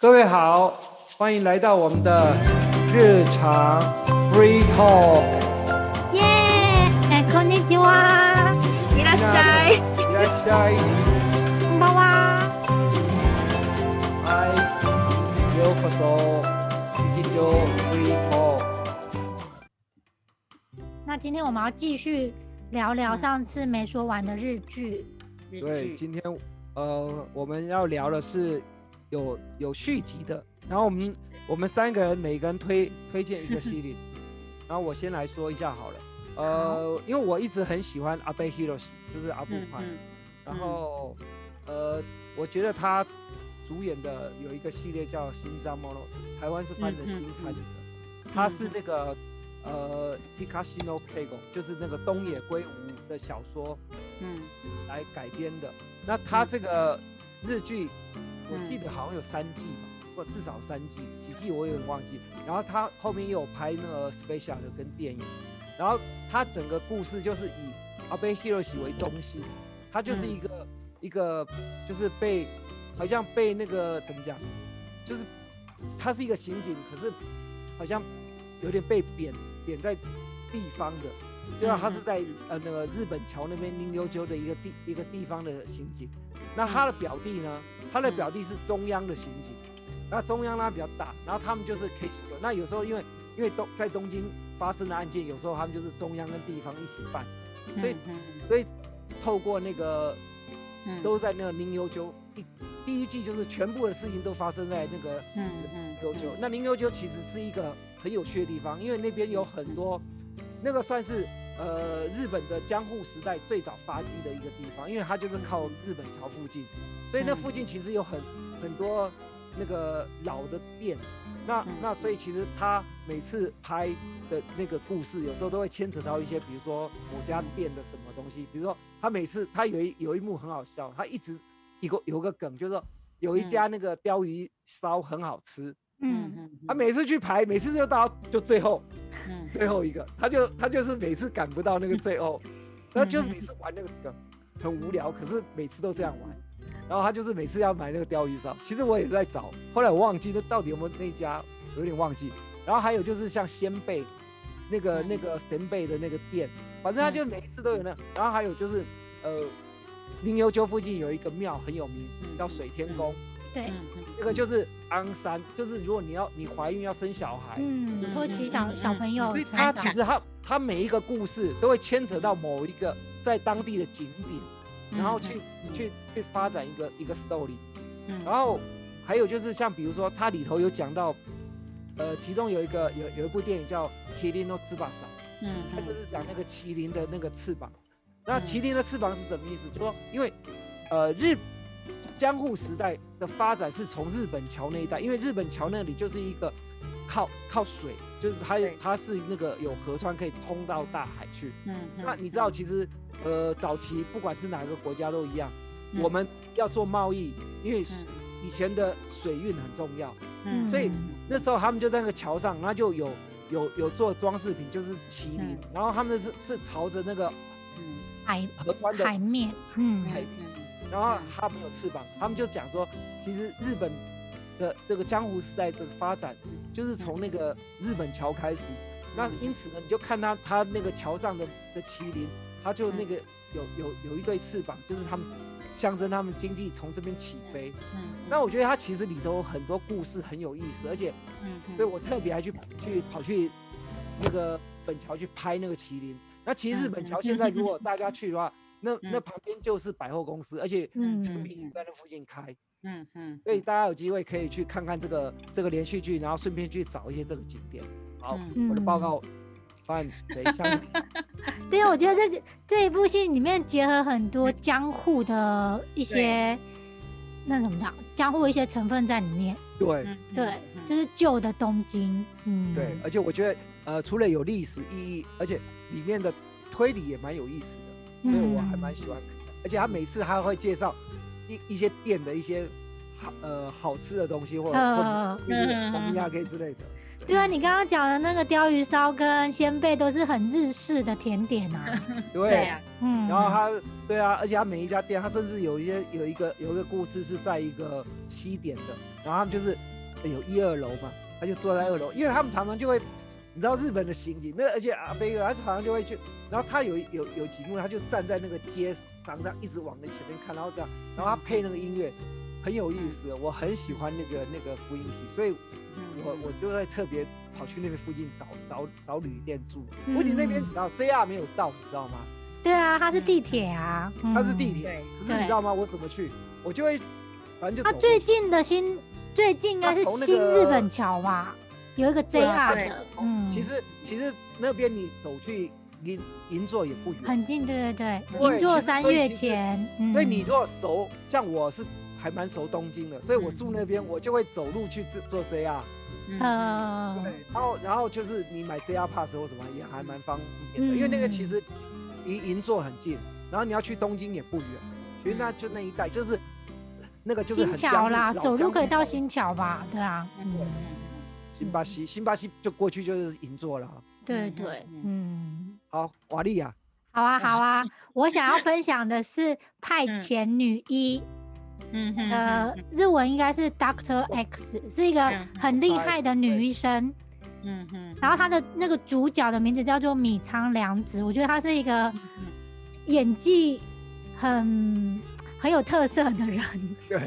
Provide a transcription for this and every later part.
各位好，欢迎来到我们的日常 free talk。耶！哎，こんにちは。いらっしゃい。いらっしゃい。こんばんは。嗨，ようこそ日常 free talk。那今天我们要继续聊聊上次没说完的日剧。对，今天呃我们要聊的是 有有续集的，然后我们我们三个人每个人推推荐一个系列，然后我先来说一下好了。呃，因为我一直很喜欢阿贝 Hiroshi，就是阿布宽，然后呃，我觉得他主演的有一个系列叫《心脏 mono》，台湾是翻成《新参者》，他是那个呃 p i k a s h i no Keigo，就是那个东野圭吾的小说，嗯，来改编的。那他这个日剧，我记得好像有三季吧，或至少三季，几季我有点忘记。然后他后面又有拍那个 special 的跟电影。然后他整个故事就是以阿贝 Hiroshi 为中心，他就是一个一个就是被好像被那个怎么讲，就是他是一个刑警，可是好像有点被贬贬在地方的，对啊，他是在呃那个日本桥那边宁悠鸠的一个地一个地方的刑警。那他的表弟呢，他的表弟是中央的刑警，那中央呢比较大，然后他们就是 K 九，那有时候因为因为东在东京。发生的案件有时候他们就是中央跟地方一起办，所以所以透过那个都在那个宁幽鸠一第一季就是全部的事情都发生在那个嗯，幽鸠。那宁幽鸠其实是一个很有趣的地方，因为那边有很多那个算是呃日本的江户时代最早发迹的一个地方，因为它就是靠日本桥附近，所以那附近其实有很很多那个老的店。那那所以其实他每次拍的那个故事，有时候都会牵扯到一些，比如说某家店的什么东西。比如说他每次他有一有一幕很好笑，他一直一个有个梗，就是说有一家那个鲷鱼烧很好吃，嗯嗯，他每次去排，每次就到就最后，最后一个，他就他就是每次赶不到那个最后，然后就每次玩那个梗很无聊，可是每次都这样玩。然后他就是每次要买那个鲷鱼烧，其实我也是在找，后来我忘记那到底有没有那家，有点忘记。然后还有就是像鲜贝，那个那个鲜贝的那个店，反正他就每一次都有那。然后还有就是呃，灵游鸠附近有一个庙很有名，叫水天宫。对，那个就是安山，就是如果你要你怀孕要生小孩，嗯，托起小小朋友。所以他其实他他每一个故事都会牵扯到某一个在当地的景点。然后去去去发展一个一个 story，然后还有就是像比如说它里头有讲到，呃，其中有一个有有一部电影叫《麒麟の翅膀》，嗯，它就是讲那个麒麟的那个翅膀。那麒麟的翅膀是什么意思？就说因为呃日江户时代的发展是从日本桥那一带，因为日本桥那里就是一个靠靠水，就是它它是那个有河川可以通到大海去。嗯，那你知道其实。呃，早期不管是哪个国家都一样，我们要做贸易，因为以前的水运很重要，嗯，所以那时候他们就在那个桥上，然后就有有有做装饰品，就是麒麟，然后他们是是朝着那个嗯海河川的海面，嗯。海面，然后他没有翅膀，他们就讲说，其实日本的这个江湖时代的发展，就是从那个日本桥开始，那因此呢，你就看他他那个桥上的的麒麟。他就那个有有有一对翅膀，就是他们象征他们经济从这边起飞。嗯，那我觉得他其实里头很多故事很有意思，而且，嗯，所以我特别还去去跑去那个本桥去拍那个麒麟。那其实日本桥现在如果大家去的话，那那旁边就是百货公司，而且成品在那附近开。嗯嗯，所以大家有机会可以去看看这个这个连续剧，然后顺便去找一些这个景点。好，我的报告。饭等一下。对啊，我觉得这个这一部戏里面结合很多江户的一些那怎么讲，江户一些成分在里面。对对，就是旧的东京。嗯，对，而且我觉得呃，除了有历史意义，而且里面的推理也蛮有意思的，所以我还蛮喜欢。而且他每次他会介绍一一些店的一些好呃好吃的东西，或者或者红鸭 K 之类的。对啊，你刚刚讲的那个鲷鱼烧跟鲜贝都是很日式的甜点啊。对啊，嗯，然后他，对啊，而且他每一家店，他甚至有一些有一个有一个故事是在一个西点的，然后他们就是有一二楼嘛，他就坐在二楼，因为他们常常就会，你知道日本的刑警，那而且阿贝哥他好像就会去，然后他有有有几幕，他就站在那个街上，他一直往那前面看，然后这样，然后他配那个音乐，很有意思，我很喜欢那个那个福音体，所以我我就会特别跑去那边附近找找找旅店住。问题那边你知道 JR 没有到，你知道吗？对啊，它是地铁啊，它是地铁，对可是你知道吗？我怎么去？我就会，反正就它走过去最近的新最近应该是新日本桥吧，有一个 JR 对。的，嗯，其实其实那边你走去银银座也不远，很近，对对对，对银座三月前，嗯。所以你如果熟，像我是还蛮熟东京的，所以我嗯住那边，我就会走路去坐坐 JR，嗯。呃对，然后然后就是你买 JR Pass 或什么也还蛮方便的，因为那个其嗯实离银座很近，然后你要去东京也不远，其实那就那一带就是那个就是新桥啦，老走路可以到新桥吧？对啊，嗯嗯，新巴西，新巴西就过去就是银座了。嗯对。对，嗯。嗯。好，瓦利亚，好啊，好啊，我想要分享的是派嗯。遣女医，嗯哼呃，日文应该是 Doctor X，是一个嗯很厉害的女医生。嗯哼，然后她的那个主角的名字叫做米仓凉子，我觉得她是一个嗯。演技很很有特色的人。对，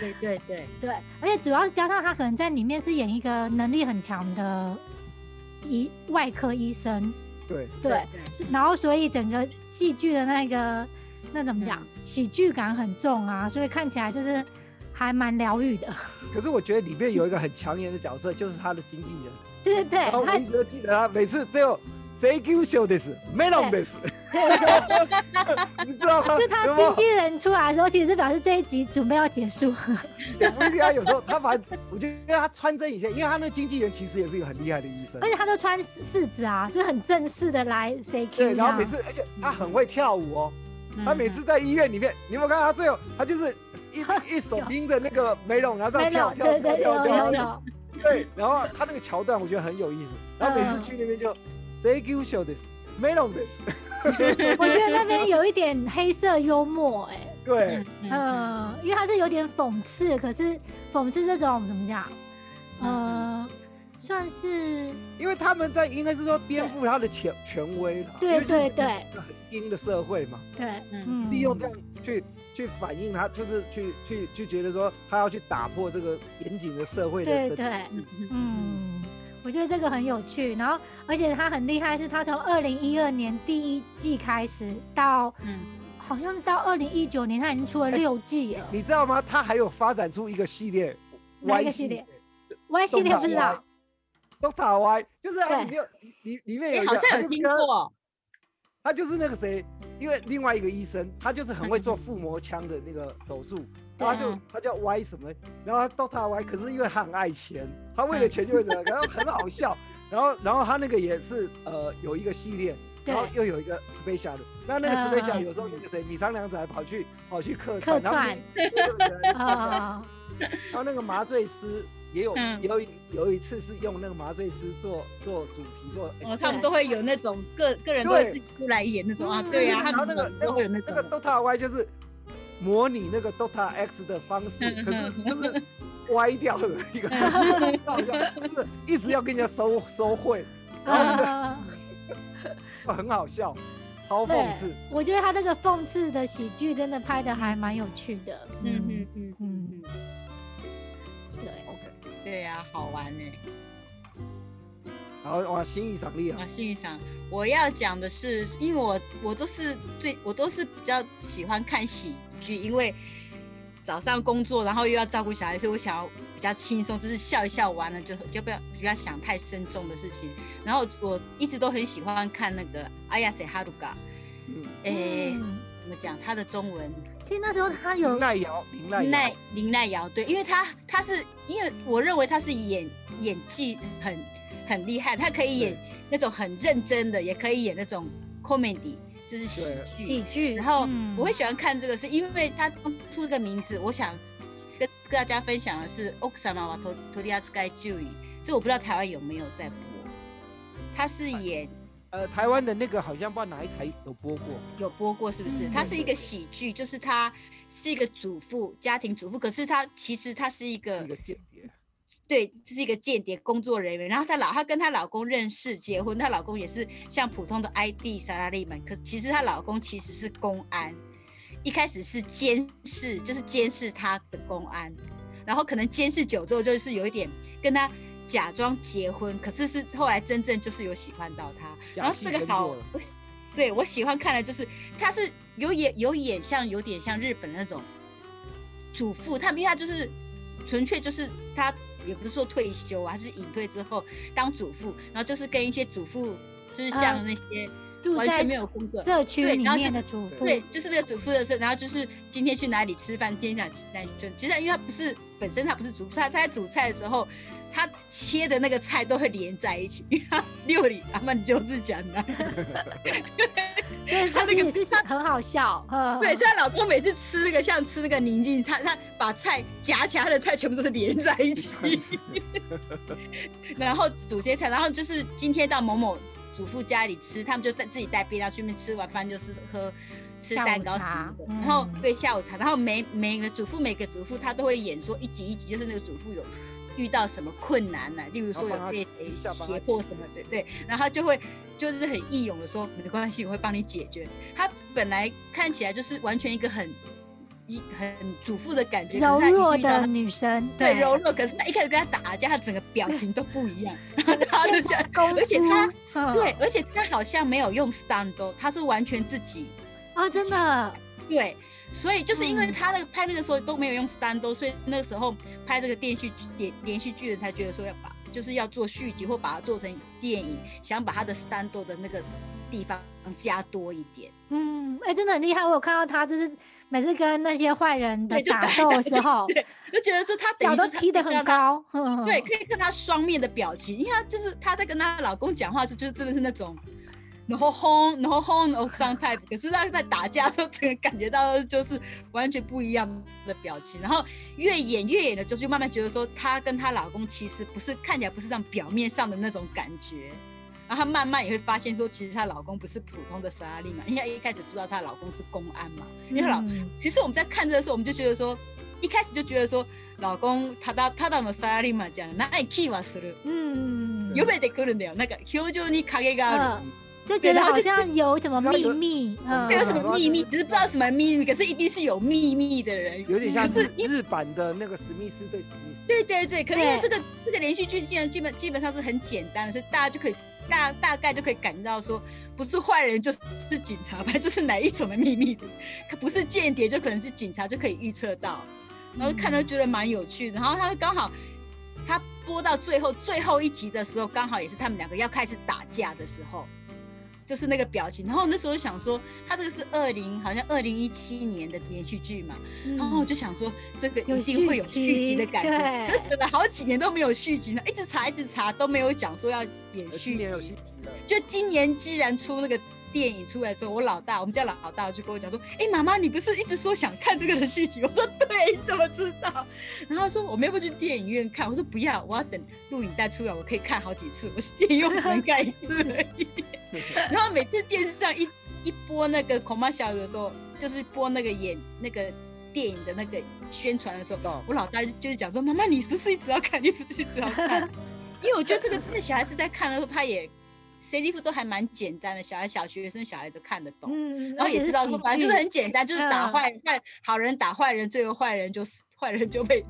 对对对，对，而且主要是加上他可能在里面是演一个能力很强的医外科医生，对，对，然后所以整个戏剧的那个那怎么讲，嗯喜剧感很重啊，所以看起来就是还蛮疗愈的。可是我觉得里面有一个很抢眼的角色，就是他的经纪人。对对对，然后我一直都记得他每次最后 “say you show this melon this”，你知道吗？就他经纪人出来的时候，其实是表示这一集准备要结束。也不一定啊，有时候他反正我觉得他穿针引线，因为他那个经纪人其实也是一个很厉害的医生而。且他都穿柿子啊，就很正式的来 say Q 对，然后每次，而且他很会跳舞哦。他每次在医院里面，你有没有看到他最后，他就是一 一手拎着那个梅龙，然后这没样跳跳跳跳跳有有跳。有，对，然后他那个桥段我觉得很有意思，然后每次嗯去那边就 say you show this melon this，我觉得那边有一点黑色幽默，哎，对，嗯，因为他是有点讽刺，可是讽刺这种怎么讲，呃，算是因为他们在应该是说颠覆他的权权威了，对对对很阴的社会嘛，对，嗯嗯，利用这样去去反映他，就是去去去觉得说他要去打破这个严谨的社会的对对嗯，我觉得这个很有趣，然后而且他很厉害，是他从二零一二年第一季开始到嗯好像是到二零一九年，他已经出了六季了。你知道吗？他还有发展出一个系列哪一 Y 个系列 Y 系列不知道，，Doctor Y，就是啊，你里面里里面有哎，一个，好像有听他就是跟过，他就是那个谁，因为另外一个医生，他就是很会做腹膜腔的那个手术，然后他就嗯他叫歪什么，然后他 Doctor Y，可是因为他很爱钱，他为了钱就会这样，然后很好笑，然后然后他那个也是呃有一个系列，然后又有一个 special 的，那那个嗯 special 嗯。有时候那个谁米仓凉子还跑去跑去客客串，他们串然啊，后那个麻醉师也有嗯。有一有一次是用那个麻醉师做做主题做哦，他们都会有那种个个人都会自己出来演那种啊，嗯对呀，然后那个那个那那个种，Dota Y 就是模拟那个 Dota X 的方式，可是就是歪掉的 一个，就是一直要跟人家收收贿，然后那个啊很好笑，超讽刺。我觉得他这个讽刺的喜剧真的拍的还蛮有趣的。嗯嗯嗯嗯嗯，对，OK，对呀，好玩呢。然后哇，新意赏力啊。啊，，幸运赏，我要讲的是，因为我我都是最我都是比较喜欢看喜剧，因为早上工作，然后又要照顾小孩，所以我想要比较轻松，就是笑一笑完了就就不要不要想太深重的事情。然后我一直都很喜欢看那个阿亚塞哈鲁嘎，嗯，诶、嗯。怎么讲？他的中文？其实那时候他有林奈瑶，林奈林奈瑶，林奈瑶，对，因为他他是因为我认为他是演演技很很厉害，他可以演那种很认真的，也可以演那种 comedy，就是喜剧。喜剧，然后嗯我会喜欢看这个，是因为他当初这个名字，我想跟跟大家分享的是《奥克萨玛瓦托托利亚斯盖注意》，这我不知道台湾有没有在播。他是演呃，台湾的那个好像不知道哪一台有播过，有播过是不是？嗯它是一个喜剧，就是她是一个主妇，家庭主妇，可是她其实她是一个一个间谍。对，是一个间谍工作人员。然后她老她跟她老公认识结婚，她老公也是像普通的 ID 萨拉利们，可其实她老公其实是公安，一开始是监视，就是监视她的公安，然后可能监视久之后，就是有一点跟她假装结婚，可是是后来真正就是有喜欢到她，然后这个好，我喜对我喜欢看的就是她是有眼有眼像有点像日本那种主妇，他们因为她就是纯粹就是她也不是说退休啊，就是隐退之后当主妇，然后就是跟一些主妇，就是像啊那些完全没有工作。社区里面的主妇，对，就是那个主妇的事，然后就是今天去哪里吃饭，今天想去哪里就。其实因为他不是本身他不是主菜，他他在煮菜的时候，他切的那个菜都会连在一起。因为他六里阿曼就是讲的，对，她那个他那个是很好笑，嗯对，所以她老公每次吃那个像吃那个宁静菜，他把菜夹起来，他的菜全部都是连在一起。然后煮些菜，然后就是今天到某某祖父家里吃，他们就带自己带便当去那边吃完饭就是喝吃蛋糕什么的，嗯。然后对下午茶，然后每每个祖父每个祖父他都会演说一集一集，就是那个祖父有遇到什么困难呢、例如说有被胁迫什么的，对，然后他就会就是很义勇的说没关系，我会帮你解决。他本来看起来就是完全一个很一很主妇的感觉，可柔弱遇到的女生，对柔弱，可是他一开始跟他打架，他整个表情都不一样，然后他就这样，而且他嗯对，而且他好像没有用 stand，他是完全自己啊，真的，对，所以就是因为嗯他那个拍那个时候都没有用 stand，所以那个时候拍这个电视剧连连续剧的才觉得说要把就是要做续集或把它做成电影，想把他的 stand 的那个地方加多一点。嗯，哎，真的很厉害，我有看到他就是每次跟那些坏人的打打斗的时候，对，就觉得说他等脚都踢得很高，嗯对，，可以看他双面的表情，因为他就是他在跟她老公讲话的时候，就是真的是那种，然后轰，然后轰，然后上 type，可是她在打架的时候，整个感觉到就是完全不一样的表情，然后越演越演的就就慢慢觉得说，她跟她老公其实不是看起来不是这样表面上的那种感觉。然后她慢慢也会发现说，其实她老公不是普通的萨拉利嘛，因为她一开始不知道她老公是公安嘛，因为她老嗯其实我们在看这个时候，我们就觉得说，一开始就觉得说，老公他だただのサラリーマンじゃない気はする。嗯，読めてくるんだよ。なんか表情に影がある。 就觉得好像有什么秘密，嗯没有什么秘密，只是不知道什么秘密，可是一定是有秘密的人。有点像是日日版的那个史密斯对史密斯。对对对，可是因为这个这个连续剧基本基本基本上是很简单的，所以大家就可以大大概就可以感觉到说，不是坏人就是是警察，反正就是哪一种的秘密的，可不是间谍就可能是警察，就可以预测到。然后看了觉得蛮有趣的，然后他刚好他播到最后最后一集的时候，刚好也是他们两个要开始打架的时候。就是那个表情，然后那时候想说，他这个是二零好像二零一七年的连续剧嘛，嗯然后我就想说，这个一定会有续续集的感觉。可是等了好几年都没有续集呢，一直查一直查都没有讲说要演续集就今年既然出那个电影出来之后，我老大，我们家老大就跟我讲说：“哎、妈妈，你不是一直说想看这个的续集？”我说：“对，你怎么知道？”然后他说：“我们要不去电影院看？”我说：“不要，我要等录影带出来，我可以看好几次。我是电影院只能看一次而已。” 然后每次电视上一一播那个恐怕小的时候，就是播那个演那个电影的那个宣传的时候，哦我老大就是讲说：“妈妈，你不是一直要看，你不是一直要看。”因为我觉得这个字小孩子在看的时候，他也 C D F 都还蛮简单的，小孩小学生小孩子看得懂，嗯，然后也知道说反正就是很简单，就是打坏坏坏好人打坏人，最后坏人就是坏人就被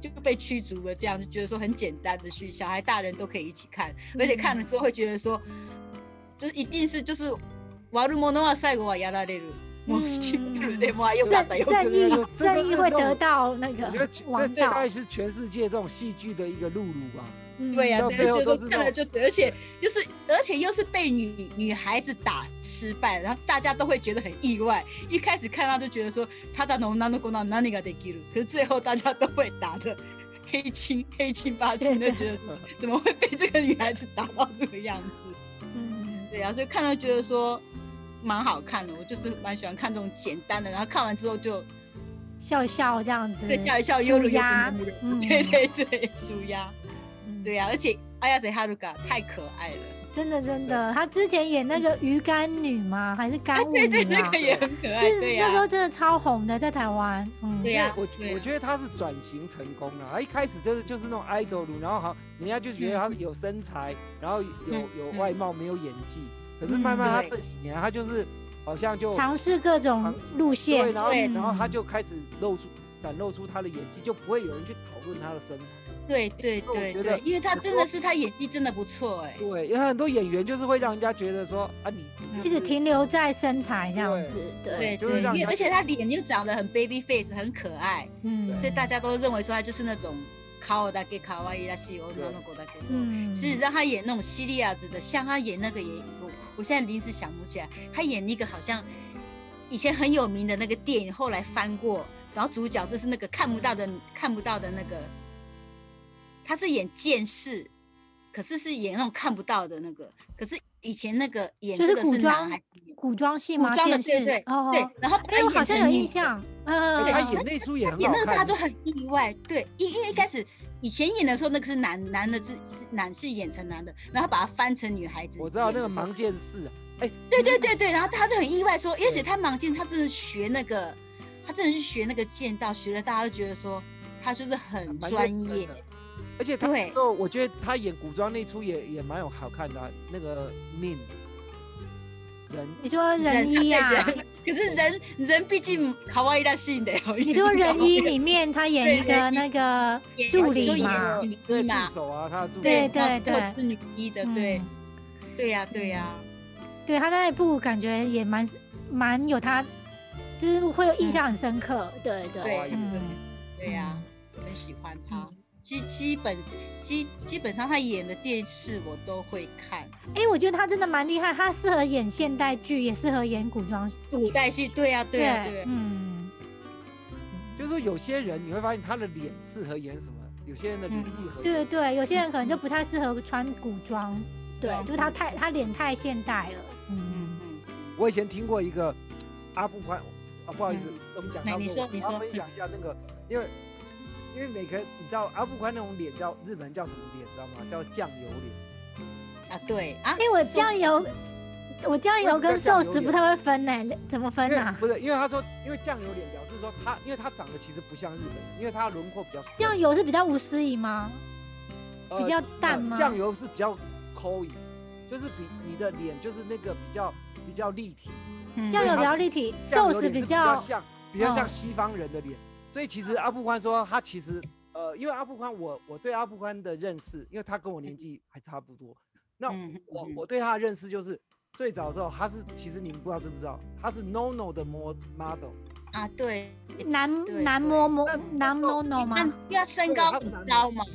就被驱逐了，这样就觉得说很简单的剧，小孩大人都可以一起看，而且看了之后会觉得说，就是一定是就是悪者は最後はやられる。もうシンプルでもうあよかったよかった正义这个正义会是那种得到那个我觉得这王道这大概，是全世界这种戏剧的一个露露吧。 嗯对呀、到对，就是是看了就对，而且就是而且又是被女女孩子打失败，然后大家都会觉得很意外。一开始看到就觉得说他的农男的功能哪里个得给可是最后大家都会打的黑青黑青八青的，觉得怎么会被这个女孩子打到这个样子？嗯，对啊，所以看到觉得说蛮好看的，我就是蛮喜欢看这种简单的，然后看完之后就笑一笑这样子，对笑一笑，悠悠对对对，舒压。嗯对呀、而且阿亚谁哈鲁嘎太可爱了。真的真的，她之前演那个鱼干女吗？还是干物女对对，那啊个？也很可爱，是对呀、那时候真的超红的，在台湾。嗯，对呀我我觉得他是转型成功了。他一开始就是就是那种 idol，然后好，人家就觉得他有身材，然后有嗯有嗯外貌，没有演技。可是嗯慢慢他这几年，他就是好像就尝试各种尝路对，线。然后对然后他就开始露出展露出他的演技，就不会有人去讨论他的身材。对对对对，因为他真的是他演技真的不错哎、对，有很多演员就是会让人家觉得说啊，你嗯一直停留在身材这样子，对，对就是对，让人家因为而且他脸又长得很 baby face，很可爱，嗯，所以大家都认为说他就是那种卡瓦达给卡哇伊拉西欧那种狗的给。嗯，其实让他演那种西利亚子的，像他演那个也，我我现在临时想不起来，他演那个好像以前很有名的那个电影，后来翻过，然后主角就是那个看不到的看不到的那个，他是演剑士，可是是演那种看不到的那个，可是以前那个演就这个是是古装男孩子演古装戏吗？古装的，对对哦，对，然后他我好像有印象，嗯，对他嗯演那出也很演那个他就。很意外，对，因因为一开始以前演的时候，那个是男男的是是男是演成男的，然后把它翻成女孩子。我知道那个盲。剑士啊，哎，对对对对，然后他就很意外说，也许他盲剑，他真的学那个，他真的是学那个剑道，学了大家都觉得说他就是很专业。而且他对。那时候我觉得他演古装那出也也蛮有好看的啊、那个命。人。你说人一啊？人 可是人人毕竟卡哇伊大性的，你说人一里面他演一个那个助理嘛？女对嘛？助，手啊，他的助理。对对对是女一的，对。嗯。对呀对呀，对他那一部感觉也蛮蛮有他，就是会有印象很深刻。对对。对呀，我很喜欢他。嗯。基基本基基本上他演的电视我都会看，哎，我觉得他真的蛮厉害，他适合演现代剧，也适合演古装。古代戏，对呀对呀对呀，嗯，就是说有些人你会发现他的脸适合演什么，有些人的脸嗯适合对对对，有些人可能就不太适合穿古装，对，嗯就是他太他脸太现代了。嗯。嗯嗯，我以前听过一个阿布宽，啊不好意思嗯，我们讲那你说你说我要分享一下那个，因为因为每个你知道阿布宽那种脸叫日本人叫什么脸，你知道吗？叫酱油脸。啊对啊，哎，我酱油，我酱油跟寿司不太会分呢，怎么分因为啊？不是，因为他说，因为酱油脸表示说他，因为他长得其实不像日本人，因为他轮廓比较深酱油是比较无私仪吗？呃比较淡呃吗？酱油是比较抠影，就是比你的脸就是那个比较比较立体，嗯酱油比较立体，寿司比较像比较像嗯西方人的脸，所以其实阿布宽说他其实呃，因为阿布宽我我对阿布宽的认识，因为他跟我年纪还差不多，那我我对他的认识就是最早的时候他是其实你们不知道知不知道，他是 NONO 的 mo- model。啊对，男男对。模模男 mono 吗？那？要身高高嘛，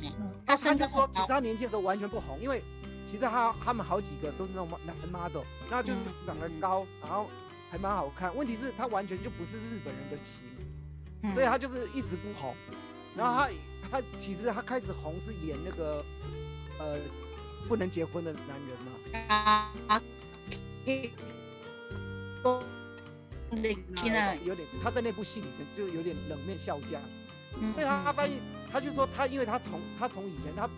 他他身高高其实，他年轻的时候完全不红，因为其实他他们好几个都是那种男 model，那就是嗯长得高，然后还蛮好看。问题是，他完全就不是日本人的型，嗯所以他就是一直不红。然后他他其实他开始红是演那个呃不能结婚的男人嘛，有点他在那部戏里面就有点冷面笑匠。嗯因为他他发现，他就说他，因为他从他从以前他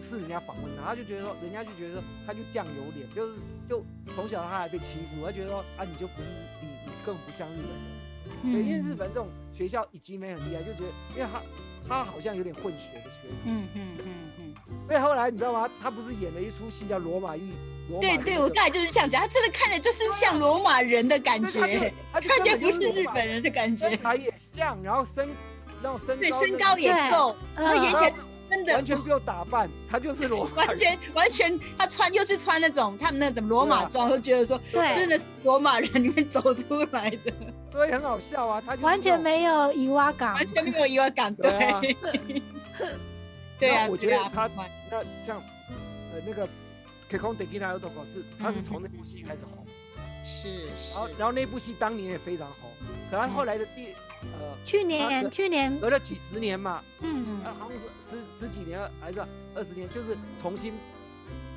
是人家访问他，他就觉得说，人家就觉得说他就酱油脸，就是就从小他还被欺负，他觉得说啊你就不是你你更不像日本人，对，因为日嗯本这种学校已经没很厉害，就觉得因为他他好像有点混血的学历，嗯嗯嗯嗯，所以后来你知道吗？他不是演了一出戏叫《罗马浴》，对对，我刚才就是这样讲，他真的看着就是像罗马人的感觉，他就看起来不是日本人的感觉。身，材也像，然后身那种身对，身高也够，然后嗯眼前真的完全不用打扮，他就是罗马完。全完全，他穿又是穿那种他们那种罗马装，都觉得说对。真的是罗马人里面走出来的，所以很好笑啊，他就完全没有伊瓦港。完。全没有意外感，对啊。对，对啊，我觉得他那像呃那个 k k o n d e k i n a y o t 是他是嗯从那部戏开始红，是然后是，然后那部戏当年也非常红，可他后来的第呃去年去年，隔了几十年嘛，嗯，啊好像是十十几年还是二十年，就是重新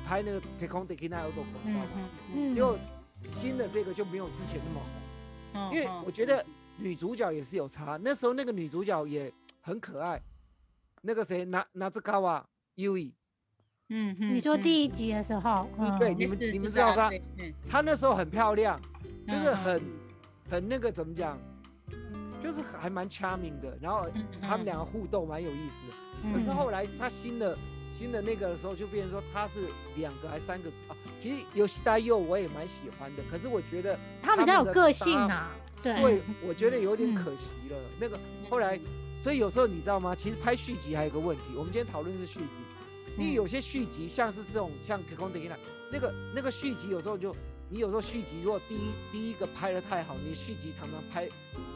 拍那个 k k o n d e k i n a y o t 嗯嗯。嗯。结果新的这个就没有之前那么红。嗯，因为嗯我觉得女主角也是有差，那时候那个女主角也很可爱，那个谁拿拿着高啊 U E，嗯嗯，你说嗯第一集的时候，嗯。对你们你们知道他对嗯她那时候很漂亮，就是嗯。很很那个怎么讲，就是还蛮 charming 的。然后嗯他们两个互动蛮有意思可是后来她新的新的那个的时候，就变成说他是两个还三个啊。其实游戏大佑我也蛮喜欢的，可是我觉得他比较有个性啊，对，对，我觉得有点嗯可惜了。那个后来，所以有时候你知道吗？其实拍续集还有个问题，我们今天讨论是续集，因为嗯有些续集像是这种像《可空德伊娜》那个那个续集，有时候就你有时候续集如果第一第一个拍的太好，你续集常常拍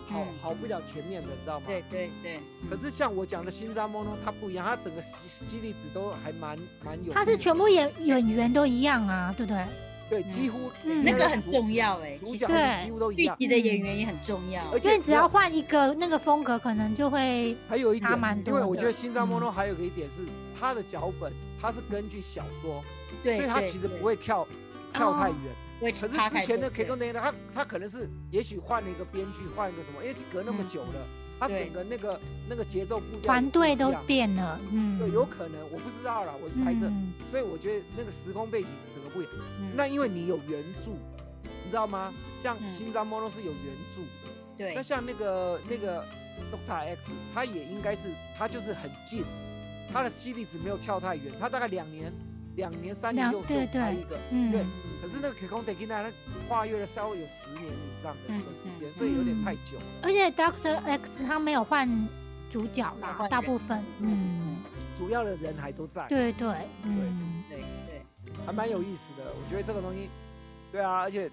好嗯。好不了前面的，你知道吗？对对对，可是像我讲的《新扎莫诺》，它不一样，它整个犀犀利子都还蛮蛮有。他是全部演演员都一样啊，对不对？对，几乎嗯。那个很重要哎，主角其实对。几乎都一样。剧集的演员也很重要，而且只要换一个那个风格，可能就会还有一点差蛮，因多的。为我觉得《新扎莫诺》嗯。还有一个一点是，它的脚本它是根据小说，对，所以它其实不会跳跳太远。可是之前的多 K 空德他他可能是也许换了一个编剧，换一个什么，因为隔那么嗯久了，他整个那个那个节奏步调团队都变了，嗯，对，有可能我不知道啦，我是猜测。嗯。所以我觉得那个时空背景整个不一样。嗯。那因为你有原著，你知道吗？像嗯。新扎莫诺是有原著的，对。那像那个那个 Doctor X，他也应该是他就是很近，他的吸力值没有跳太远，他大概两年两年三年就就两对对拍一个，嗯对。可是那个 e k i n a 他跨越了稍微有十年以上的这个时间，嗯所以有点太久了。而且 Doctor X 他没有换主角啦，没有换人大部分，嗯，主要的人还都在，对对，嗯，对对，还蛮有意思的。我觉得这个东西，对啊，而且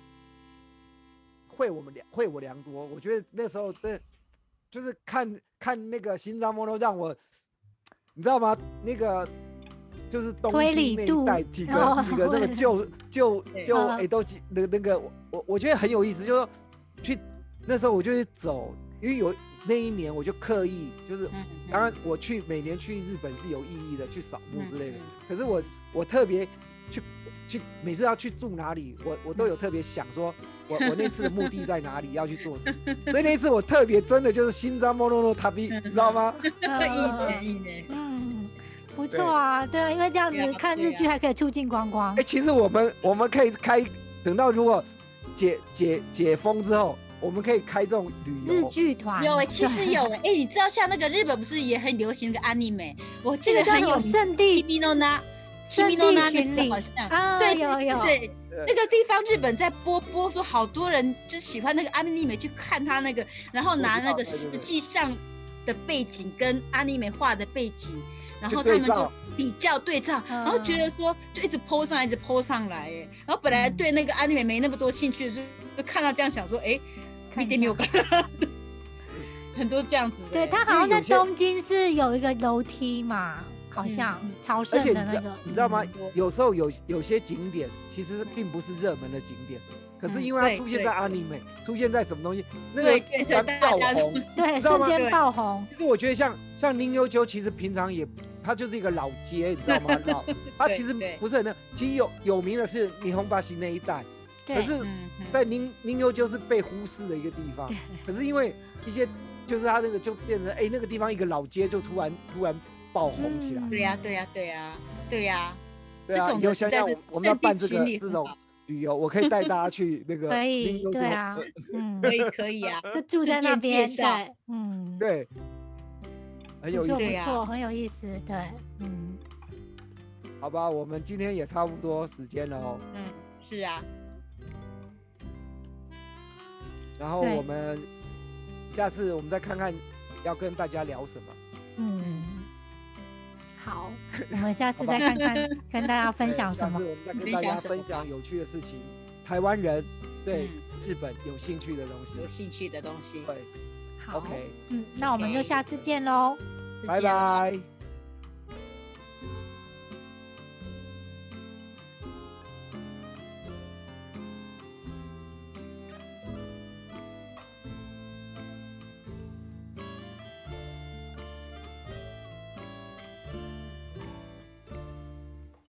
会我们良会我良多。我觉得那时候的，就是看看那个新扎莫诺，让我，你知道吗？那个就是东推京那一带几个、哦几个那个会 旧旧对旧嗯诶都几那个那个我我我觉得很有意思，就是说去那时候我就去走，因为有那一年我就刻意就是。嗯，当然，我去每年去日本是有意义的，去扫墓嗯之类的。嗯可是我我特别去去每次要去住哪里，我我都有特别想说，我我那次的目的在哪里，要去做什么。所以那一次我特别真的就是新扎莫诺诺塔比，你知道吗？一呃年一年，嗯，不错啊，对。啊，因为这样子看日剧还可以促进观光。哎、，其实我们我们可以开，等到如果解解解封之后，我们可以开这种旅游。日游。剧团。有哎，其实有哎，哎，你知道像那个日本不是也很流行那个 anime？我记得很有名圣地 Na。圣 Kimi no 地 Na 巡礼。那个好像。啊，对有有，对，呃那个地方日本在播播说，好多人就喜欢那个 anime 去看他那个，然后拿那个实际上的背景跟 anime 画的背景，然后他们就去对照。比较对照，然后觉得说就一直 PO 上来，一直 PO 上来，哎，然后本来嗯。对那个 anime 没那么多兴趣，就就看到这样想说，哎，看一一点没有下看，很多这样子的，对哎他好像在东京是有一个楼梯嘛，好像嗯。朝而且你知道圣的那个，你知道吗？嗯？有时候有有些景点其实并不是热门的景点，可是嗯因为它出现在 anime，出现在什么东西，那对个对对大突然爆红。对，瞬间爆红，其实我觉得像像 ninh 悠鸠，其实平常也它就是一个老街，你知道吗？老它其实不是很那，其实有有名的是霓虹巴西那一带，可，是在 ninh ninh 悠鸠是被忽视的一个地方。可是因为一些就是它那个就变成哎、那个地方一个老街就突然突然爆红起来。嗯。对呀对呀对呀对呀，对啊，这种以后的实在是想想我我们要办这个这种旅游，我可以带大家去那个可以，对啊，嗯，可以可以啊，就住在那边，嗯，对，很有意思。不错，很有意思，对，嗯，好吧，我们今天也差不多时间了哦。嗯，是啊，然后我们下次我们再看看要跟大家聊什么。嗯，好，我们下次再看看，跟大家分享什么下次。我们再跟大家分享有趣的事情，台湾人对嗯日本有兴趣的东西有西。兴趣的东西。对好，OK，嗯，那我们就下次见喽。再拜拜。